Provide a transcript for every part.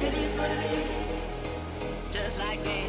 It is what it is. Just like me.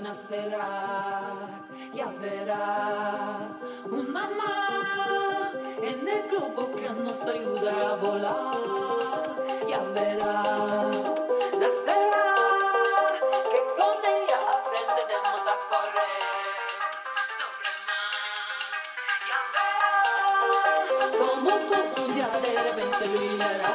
Nacerá, ya verá una más en el globo que nos ayuda a volar, ya verá, nacerá, que con ella aprenderemos a correr sobre mar, ya verá, como todo un día de repente brillará,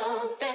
something.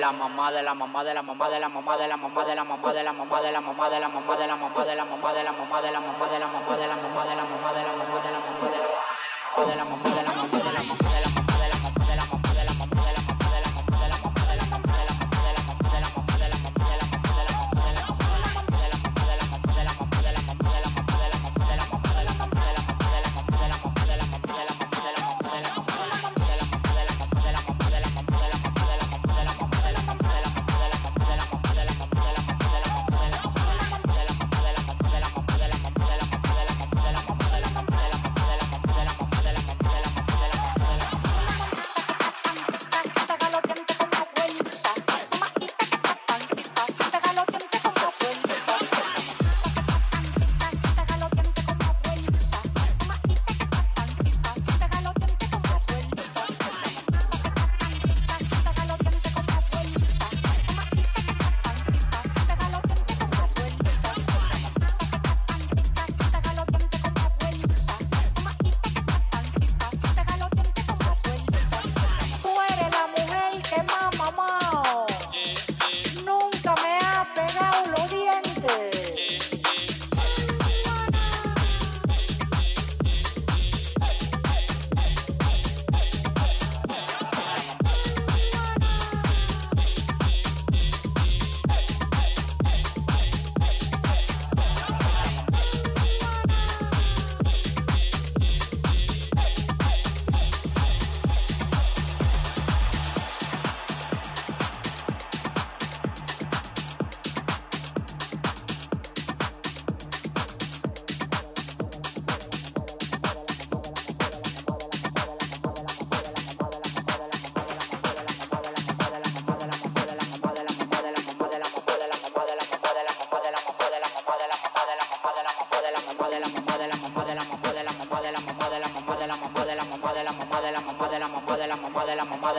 La mamá de la mamá de la mamá de la mamá de la mamá de la mamá de la mamá de la mamá de la mamá de la mamá de la mamá de la mamá de la mamá de la mamá de la mamá de la mamá de la mamá de la mamá